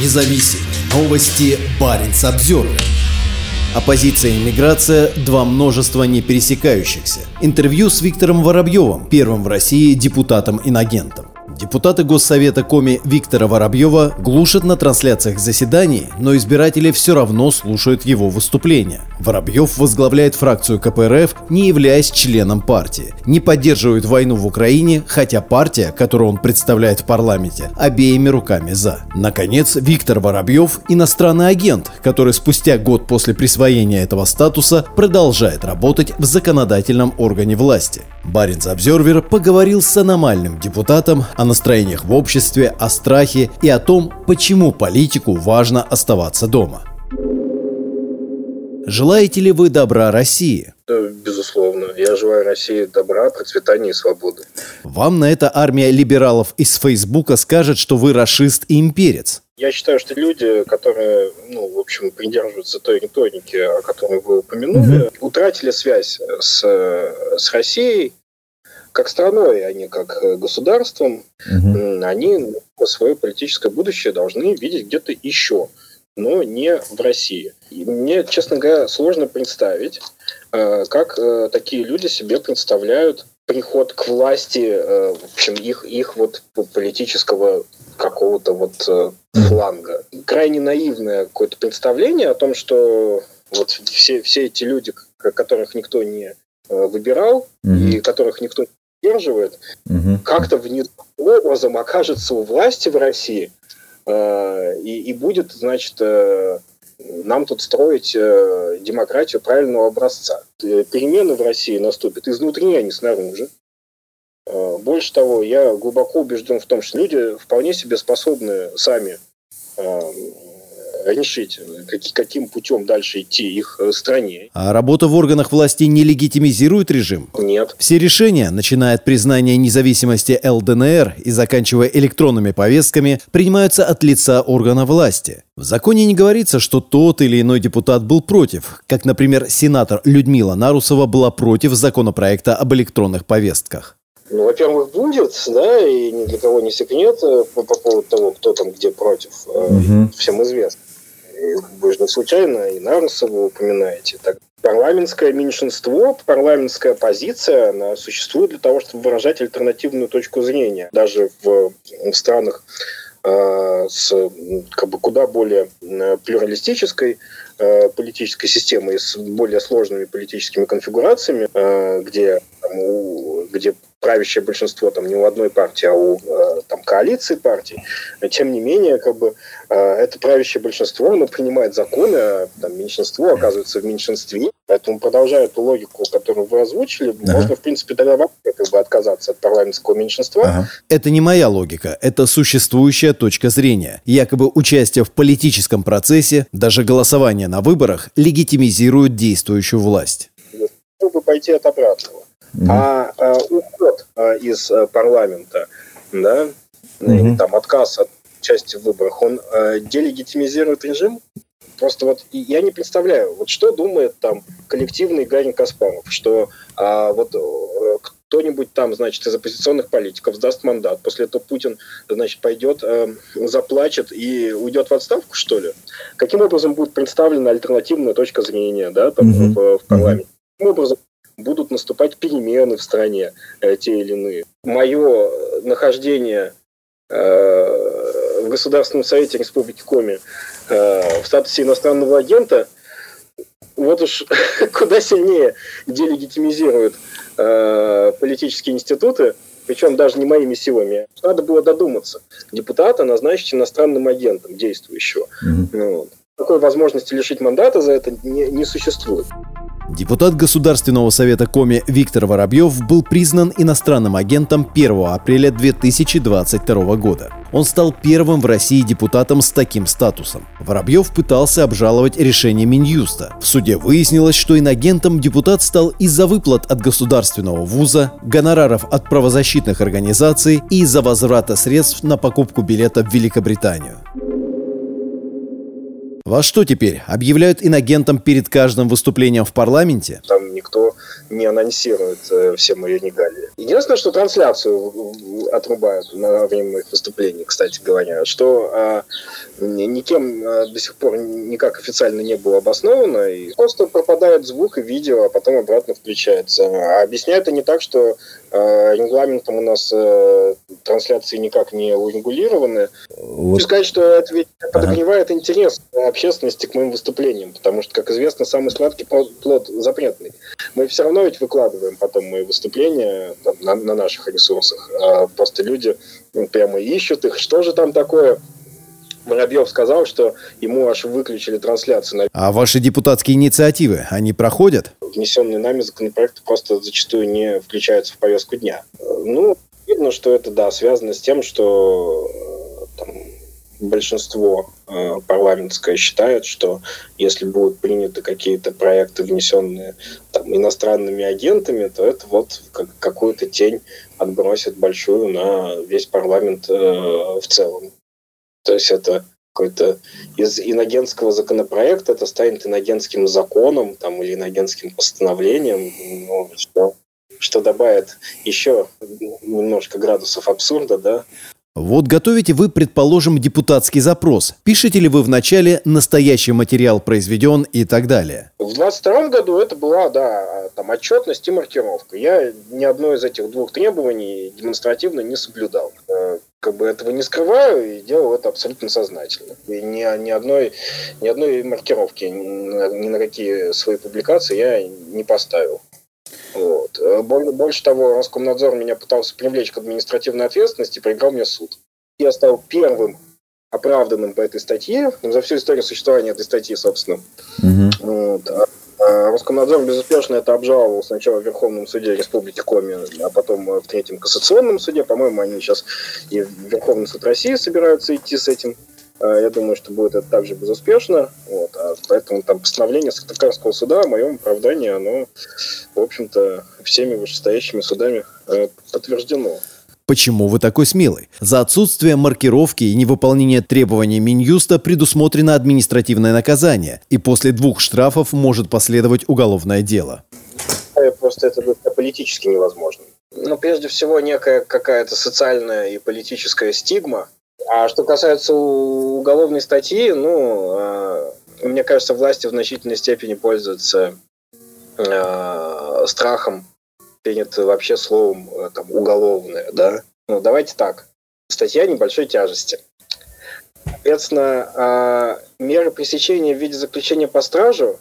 независим. Новости Баренц Обзервер. Оппозиция и миграция – два множества не пересекающихся. Интервью с Виктором Воробьевым, первым в России депутатом-инагентом. Депутаты Госсовета Коми Виктора Воробьева глушат на трансляциях заседаний, но избиратели все равно слушают его выступления. Воробьев возглавляет фракцию КПРФ, не являясь членом партии, не поддерживает войну в Украине, хотя партия, которую он представляет в парламенте, обеими руками за. Наконец, Виктор Воробьев – иностранный агент, который спустя год после присвоения этого статуса продолжает работать в законодательном органе власти. Баринс Обзервер поговорил с аномальным депутатом о настроениях в обществе, о страхе и о том, почему политику важно оставаться дома. Желаете ли вы добра России? Безусловно. Я желаю России добра, процветания и свободы. Вам на это армия либералов из Фейсбука скажет, что вы расист и имперец. Я считаю, что люди, которые, ну, в общем, придерживаются той риторики, о которой вы упомянули, угу. утратили связь с, с Россией, как страной, а не как государством, угу. они свое политическое будущее должны видеть где-то еще, но не в России. И мне, честно говоря, сложно представить, э, как э, такие люди себе представляют приход к власти, в общем, их, их вот политического какого-то вот фланга. Крайне наивное какое-то представление о том, что вот все, все эти люди, которых никто не выбирал mm и которых никто не поддерживает, угу. как-то внезапным образом окажется у власти в России э, и, и будет, значит, э, нам тут строить э, демократию правильного образца. Э, перемены в России наступят изнутри, а не снаружи. Э, больше того, я глубоко убежден в том, что люди вполне себе способны сами э, решить, каким путем дальше идти их э, стране. А работа в органах власти не легитимизирует режим? Нет. Все решения, начиная от признания независимости ЛДНР и заканчивая электронными повестками, принимаются от лица органа власти. В законе не говорится, что тот или иной депутат был против, как, например, сенатор Людмила Нарусова была против законопроекта об электронных повестках. Ну, во-первых, будет, да, и ни для кого не секрет э, по, по поводу того, кто там где против, угу. всем известно вы же не случайно и Нарусова вы упоминаете. Так, парламентское меньшинство, парламентская позиция, она существует для того, чтобы выражать альтернативную точку зрения. Даже в, в странах э, с как бы куда более плюралистической э, политической системой, с более сложными политическими конфигурациями, э, где, там, у, где правящее большинство там не у одной партии, а у э, там, коалиции партий, тем не менее, как бы, э, это правящее большинство, оно принимает законы, а там, меньшинство оказывается в меньшинстве. Поэтому, продолжая эту логику, которую вы озвучили, ага. можно, в принципе, тогда вообще как бы отказаться от парламентского меньшинства. Ага. Это не моя логика, это существующая точка зрения. Якобы участие в политическом процессе, даже голосование на выборах, легитимизирует действующую власть. Чтобы пойти от обратного. Mm-hmm. А, а уход а, из а, парламента, да, mm-hmm. там отказ от участия в выборах, он а, делегитимизирует режим? Просто вот я не представляю, вот что думает там коллективный Гарин Каспаров, что а, вот а, кто-нибудь там, значит, из оппозиционных политиков сдаст мандат, после этого Путин, значит, пойдет, э, заплачет и уйдет в отставку, что ли? Каким образом будет представлена альтернативная точка зрения, да, там, mm-hmm. в, в парламенте? Каким образом будут наступать перемены в стране э, те или иные. Мое нахождение э, в Государственном Совете Республики Коми э, в статусе иностранного агента вот уж куда сильнее делегитимизирует э, политические институты, причем даже не моими силами. Надо было додуматься. Депутата назначить иностранным агентом действующего. Mm-hmm. Вот. Такой возможности лишить мандата за это не, не существует. Депутат Государственного совета Коми Виктор Воробьев был признан иностранным агентом 1 апреля 2022 года. Он стал первым в России депутатом с таким статусом. Воробьев пытался обжаловать решение Минюста. В суде выяснилось, что инагентом депутат стал из-за выплат от государственного вуза, гонораров от правозащитных организаций и из-за возврата средств на покупку билета в Великобританию. Вас что теперь, объявляют инагентом перед каждым выступлением в парламенте? Там никто не анонсирует э, все мои регалии. Единственное, что трансляцию отрубают на время моих выступлений, кстати говоря, что а, никем а, до сих пор никак официально не было обосновано, и просто пропадает звук и видео, а потом обратно включается. А объясняют они так, что а, регламентом у нас а, трансляции никак не урегулированы. Вот. Сказать, что это ведь подогревает ага. интерес общественности к моим выступлениям, потому что, как известно, самый сладкий плод запретный. Мы все равно ведь выкладываем потом мои выступления там, на, на наших ресурсах. А просто люди ну, прямо ищут их, что же там такое. Воробьев сказал, что ему аж выключили трансляцию. А ваши депутатские инициативы, они проходят? Внесенные нами законопроекты просто зачастую не включаются в повестку дня. Ну, видно, что это, да, связано с тем, что большинство э, парламентское считает, что если будут приняты какие-то проекты, внесенные там, иностранными агентами, то это вот как, какую-то тень отбросит большую на весь парламент э, в целом. То есть это какой-то из иногенского законопроекта это станет иногенским законом там, или иногенским постановлением, ну, что, что добавит еще немножко градусов абсурда, да, вот готовите вы, предположим, депутатский запрос. Пишете ли вы вначале настоящий материал произведен и так далее? В 22 году это была, да, там отчетность и маркировка. Я ни одно из этих двух требований демонстративно не соблюдал. Э, как бы этого не скрываю и делал это абсолютно сознательно. И ни, ни, одной, ни одной маркировки ни на какие свои публикации я не поставил. Вот. Э, больше того, Роскомнадзор меня пытался привлечь к административной ответственности проиграл мне суд. Я стал первым оправданным по этой статье, ну, за всю историю существования этой статьи, собственно. Угу. Вот. А, а Роскомнадзор безуспешно это обжаловал сначала в Верховном суде Республики Коми, а потом в Третьем кассационном суде. По-моему, они сейчас и в Верховный суд России собираются идти с этим. А, я думаю, что будет это также безуспешно. Вот. А поэтому там постановление Сыктывкарского суда о моем оправдании, оно, в общем-то, всеми вышестоящими судами э, подтверждено. Почему вы такой смелый? За отсутствие маркировки и невыполнение требований Минюста предусмотрено административное наказание, и после двух штрафов может последовать уголовное дело. Просто это политически невозможно. Ну, прежде всего, некая какая-то социальная и политическая стигма, а что касается уголовной статьи, ну, э, мне кажется, власти в значительной степени пользуются э, страхом, принято вообще словом э, там, уголовное, да. Ну, давайте так. Статья небольшой тяжести. Соответственно, э, меры пресечения в виде заключения по стражу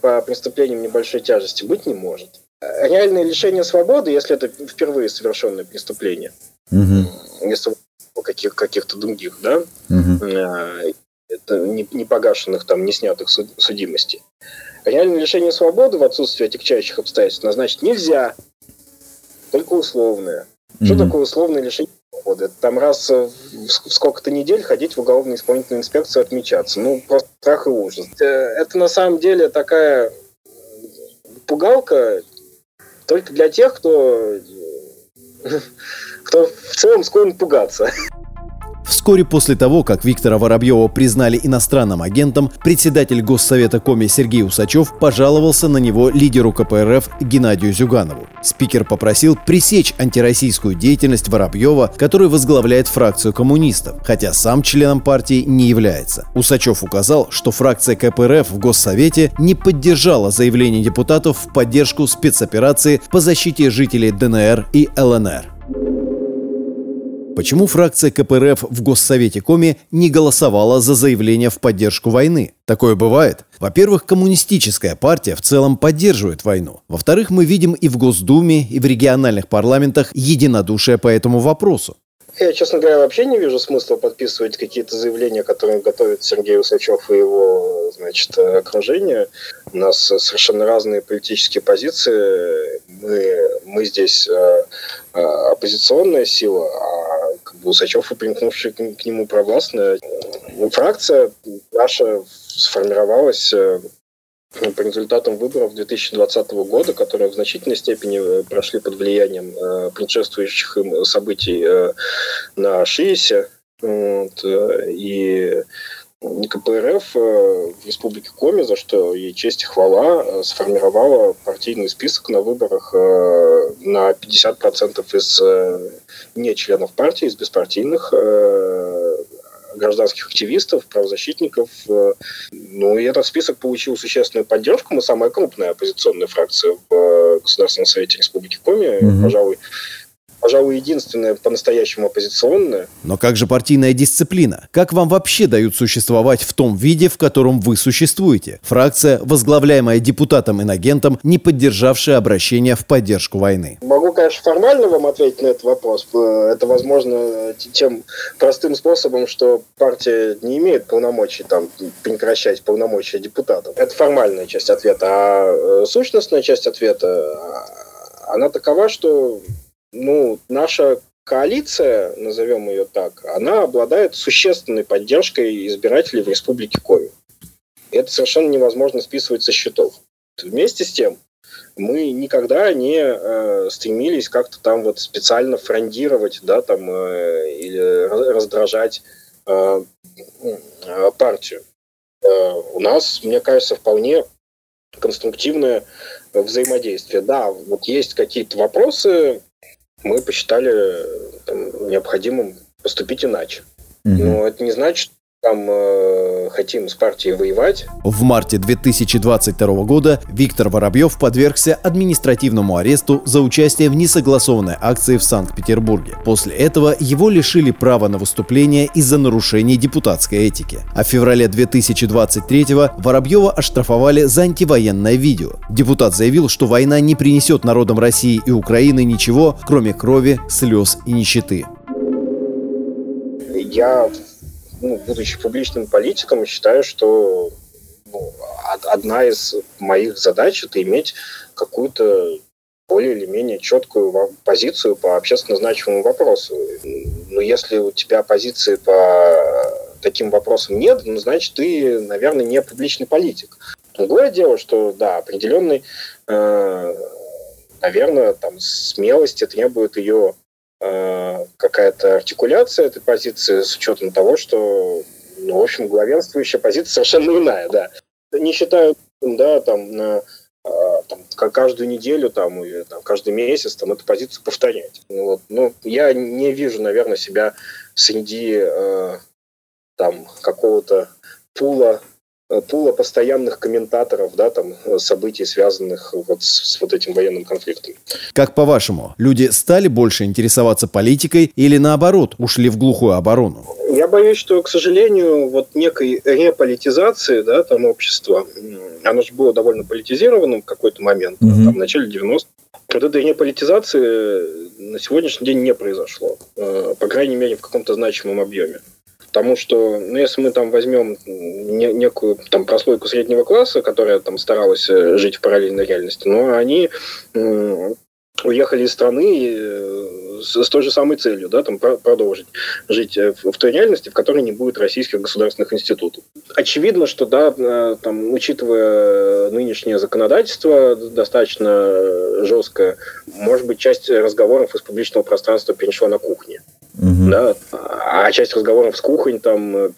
по преступлениям небольшой тяжести быть не может. Реальное лишение свободы, если это впервые совершенное преступление, угу. если каких, каких-то других, да, угу. это не, не погашенных, там, не снятых судимостей. Реальное лишение свободы в отсутствии отягчающих обстоятельств назначить нельзя, только условное. Угу. Что такое условное лишение свободы? Это там раз в сколько-то недель ходить в уголовную исполнительную инспекцию отмечаться. Ну, просто страх и ужас. Э, это на самом деле такая пугалка только для тех, кто кто в целом склонен пугаться. Вскоре после того, как Виктора Воробьева признали иностранным агентом, председатель Госсовета Коми Сергей Усачев пожаловался на него лидеру КПРФ Геннадию Зюганову. Спикер попросил пресечь антироссийскую деятельность Воробьева, который возглавляет фракцию коммунистов, хотя сам членом партии не является. Усачев указал, что фракция КПРФ в Госсовете не поддержала заявление депутатов в поддержку спецоперации по защите жителей ДНР и ЛНР. Почему фракция КПРФ в Госсовете Коми не голосовала за заявление в поддержку войны? Такое бывает. Во-первых, коммунистическая партия в целом поддерживает войну. Во-вторых, мы видим и в Госдуме, и в региональных парламентах единодушие по этому вопросу. Я, честно говоря, вообще не вижу смысла подписывать какие-то заявления, которые готовит Сергей Усачев и его значит, окружение. У нас совершенно разные политические позиции. Мы, мы здесь э, э, оппозиционная сила, а Усачев и примкнувшие к нему провластная. Фракция наша сформировалась э, по результатам выборов 2020 года, которые в значительной степени э, прошли под влиянием э, предшествующих им событий э, на ШИИСе. Вот, э, и КПРФ в Республике Коми, за что ей честь и хвала, сформировала партийный список на выборах на 50% из не членов партии, из беспартийных гражданских активистов, правозащитников. Э, ну, и этот список получил существенную поддержку. Мы самая крупная оппозиционная фракция в э, Государственном Совете Республики Коми. Угу. Пожалуй, пожалуй, единственная по-настоящему оппозиционная. Но как же партийная дисциплина? Как вам вообще дают существовать в том виде, в котором вы существуете? Фракция, возглавляемая депутатом-инагентом, не поддержавшая обращение в поддержку войны. Могу, конечно, формально вам ответить на этот вопрос. Это возможно тем простым способом, что партия не имеет полномочий там прекращать полномочия депутатов. Это формальная часть ответа. А э, сущностная часть ответа, а, она такова, что ну, наша коалиция, назовем ее так, она обладает существенной поддержкой избирателей в Республике Коми. Это совершенно невозможно списывать со счетов. Вместе с тем, мы никогда не э, стремились как-то там вот специально фрондировать, да, там, э, или раздражать э, э, партию. Э, у нас, мне кажется, вполне конструктивное взаимодействие. Да, вот есть какие-то вопросы, мы посчитали там, необходимым поступить иначе. Угу. Но это не значит, там э, хотим с партией воевать. В марте 2022 года Виктор Воробьев подвергся административному аресту за участие в несогласованной акции в Санкт-Петербурге. После этого его лишили права на выступление из-за нарушений депутатской этики. А в феврале 2023 Воробьева оштрафовали за антивоенное видео. Депутат заявил, что война не принесет народам России и Украины ничего, кроме крови, слез и нищеты. Я ну, будучи публичным политиком, считаю, что ну, одна из моих задач это иметь какую-то более или менее четкую позицию по общественно значимому вопросу. Но если у тебя позиции по таким вопросам нет, ну, значит, ты, наверное, не публичный политик. Другое дело, что, да, определенный, э, наверное, там, смелости требует ее какая-то артикуляция этой позиции с учетом того, что, ну, в общем, главенствующая позиция совершенно иная, да. Не считаю, да, там, на, а, там, каждую неделю там, или там, каждый месяц там, эту позицию повторять. Ну, вот. ну, я не вижу, наверное, себя среди э, там, какого-то пула Э, пула постоянных комментаторов, да, там, э, событий, связанных вот с, с вот этим военным конфликтом. Как по-вашему, люди стали больше интересоваться политикой или наоборот, ушли в глухую оборону? Я боюсь, что, к сожалению, вот некой реполитизации, да, там общества, оно же было довольно политизированным в какой-то момент, угу. там, в начале 90-х. Вот этой реполитизации на сегодняшний день не произошло, э, по крайней мере, в каком-то значимом объеме. Потому что, ну, если мы там возьмем не, некую там прослойку среднего класса, которая там старалась э, жить в параллельной реальности, но они уехали из страны э, с, той же самой целью, да, там продолжить жить э, в, в той реальности, в которой не будет российских государственных институтов. Очевидно, что, да, там, учитывая нынешнее законодательство достаточно жесткое, может быть, часть разговоров из публичного пространства перешла на кухне. Угу. Да? А часть разговоров с кухонь там э,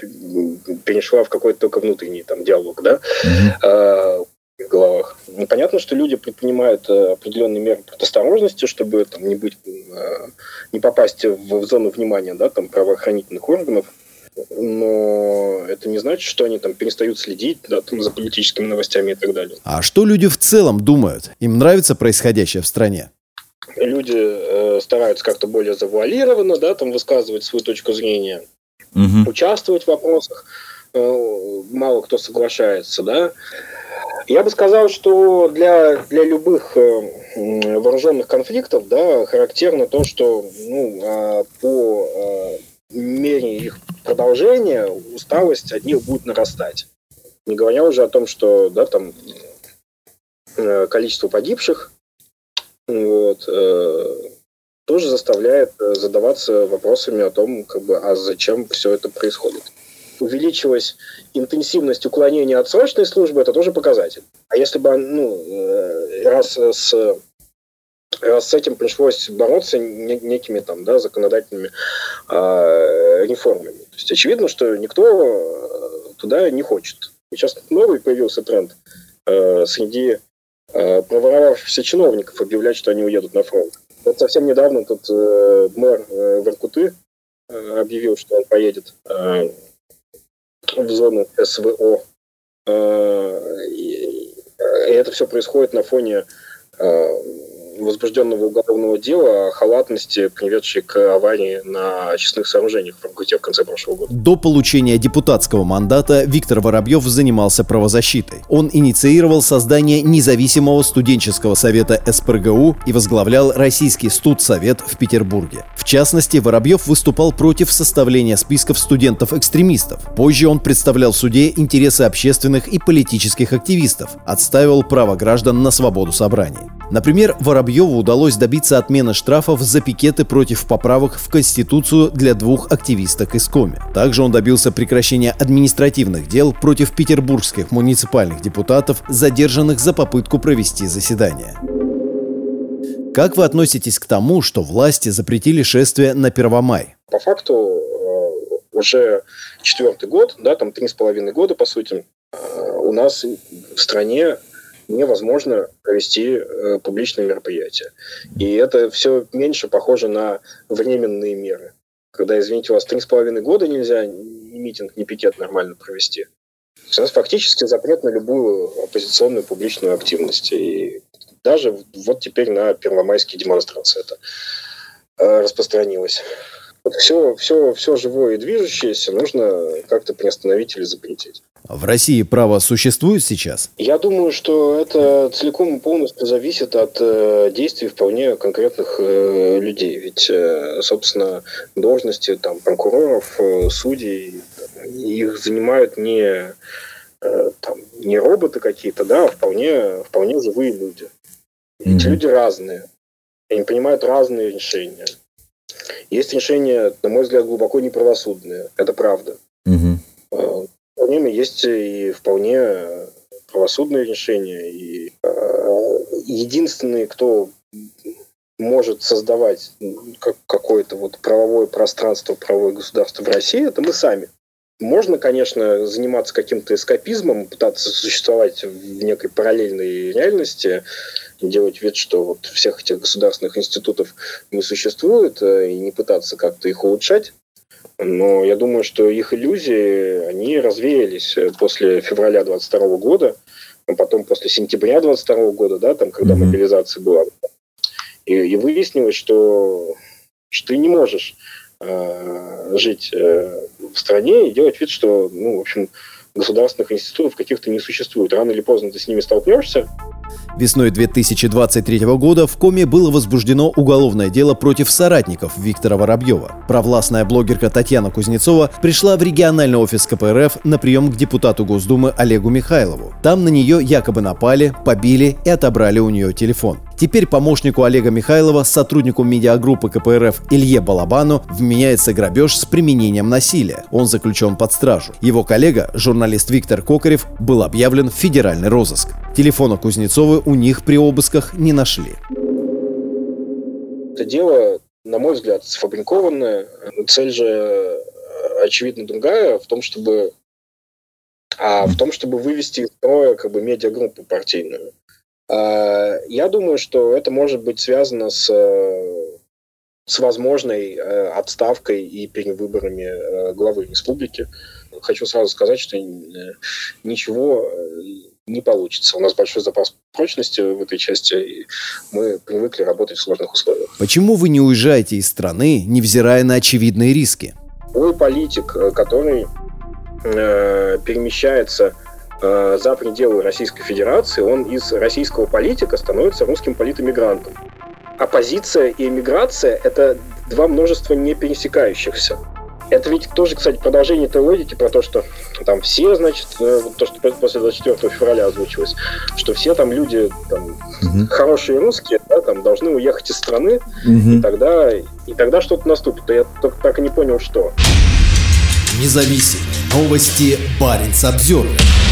перешла в какой-то только внутренний там диалог, да, угу. в головах. Непонятно, что люди предпринимают э, определенные меры предосторожности, чтобы там, не быть, э, не попасть в, в зону внимания, да, там правоохранительных органов. Но это не значит, что они там перестают следить да, там, за политическими новостями и так далее. А что люди в целом думают? Им нравится происходящее в стране? Люди э, стараются как-то более завуалированно, да, там высказывать свою точку зрения, угу. участвовать в вопросах. Э, мало кто соглашается, да. Я бы сказал, что для, для любых э, вооруженных конфликтов, да, характерно то, что, ну, э, по э, мере их продолжения усталость от них будет нарастать. Не говоря уже о том, что, да, там э, количество погибших вот, э, тоже заставляет э, задаваться вопросами о том, как бы, а зачем все это происходит. Увеличилась интенсивность уклонения от срочной службы, это тоже показатель. А если бы, ну, э, раз с раз с этим пришлось бороться некими там, да, законодательными э, реформами. То есть очевидно, что никто туда не хочет. Сейчас новый появился тренд э, среди проворовавшихся чиновников объявлять, что они уедут на фронт. Вот совсем недавно тут э, мэр э, Воркуты э, объявил, что он поедет э, в зону СВО. Э, и, и это все происходит на фоне э, возбужденного уголовного дела о халатности, приведшей к аварии на очистных сооружениях в Иркуте в конце прошлого года. До получения депутатского мандата Виктор Воробьев занимался правозащитой. Он инициировал создание независимого студенческого совета СПРГУ и возглавлял Российский студсовет в Петербурге. В частности, Воробьев выступал против составления списков студентов-экстремистов. Позже он представлял в суде интересы общественных и политических активистов, отстаивал право граждан на свободу собраний. Например, Воробьеву удалось добиться отмены штрафов за пикеты против поправок в Конституцию для двух активисток из Коми. Также он добился прекращения административных дел против петербургских муниципальных депутатов, задержанных за попытку провести заседание. Как вы относитесь к тому, что власти запретили шествие на Первомай? По факту э, уже четвертый год, да, там три с половиной года, по сути, э, у нас в стране невозможно провести э, публичные мероприятия. И это все меньше похоже на временные меры. Когда, извините, у вас три с половиной года нельзя ни митинг, ни пикет нормально провести. У нас фактически запрет на любую оппозиционную публичную активность. И даже вот теперь на первомайские демонстрации это э, распространилось. Вот все, все, все живое и движущееся нужно как-то приостановить или запретить. В России право существует сейчас? Я думаю, что это целиком и полностью зависит от э, действий вполне конкретных э, людей. Ведь, э, собственно, должности там, прокуроров, э, судей, их занимают не, э, там, не роботы какие-то, да, а вполне, вполне живые люди. Mm-hmm. Эти люди разные. Они принимают разные решения. Есть решения, на мой взгляд, глубоко неправосудные. Это правда. Угу. В время есть и вполне правосудные решения. И э, единственный, кто может создавать какое-то вот правовое пространство, правовое государство в России, это мы сами. Можно, конечно, заниматься каким-то эскапизмом, пытаться существовать в некой параллельной реальности, делать вид, что вот всех этих государственных институтов не существует, э, и не пытаться как-то их улучшать. Но я думаю, что их иллюзии, они развеялись после февраля 22 года, а потом после сентября 22 года, да, там, когда mm-hmm. мобилизация была. И, и выяснилось, что, что ты не можешь э, жить э, в стране и делать вид, что, ну, в общем, государственных институтов каких-то не существует. Рано или поздно ты с ними столкнешься, Весной 2023 года в Коме было возбуждено уголовное дело против соратников Виктора Воробьева. Провластная блогерка Татьяна Кузнецова пришла в региональный офис КПРФ на прием к депутату Госдумы Олегу Михайлову. Там на нее якобы напали, побили и отобрали у нее телефон. Теперь помощнику Олега Михайлова, сотруднику медиагруппы КПРФ Илье Балабану, вменяется грабеж с применением насилия. Он заключен под стражу. Его коллега, журналист Виктор Кокарев, был объявлен в федеральный розыск. Телефона Кузнецовой у них при обысках не нашли. Это дело, на мой взгляд, сфабрикованное. Цель же э, очевидно другая в том, чтобы а в том, чтобы вывести из строя как бы медиагруппу партийную. А, я думаю, что это может быть связано с, с возможной э, отставкой и перевыборами э, главы республики. Хочу сразу сказать, что ничего не получится. У нас большой запас прочности в этой части, и мы привыкли работать в сложных условиях. Почему вы не уезжаете из страны, невзирая на очевидные риски? Вы политик, э, который э, перемещается э, за пределы Российской Федерации, он из российского политика становится русским политэмигрантом. Оппозиция и эмиграция – это два множества не пересекающихся. Это ведь тоже, кстати, продолжение той логики про то, что там все, значит, э, то, что после 24 февраля озвучилось, что все там люди там, угу. хорошие русские, да, там должны уехать из страны, угу. и тогда, и тогда что-то наступит. Я только так и не понял, что. Независимые новости Баренц Обзервер.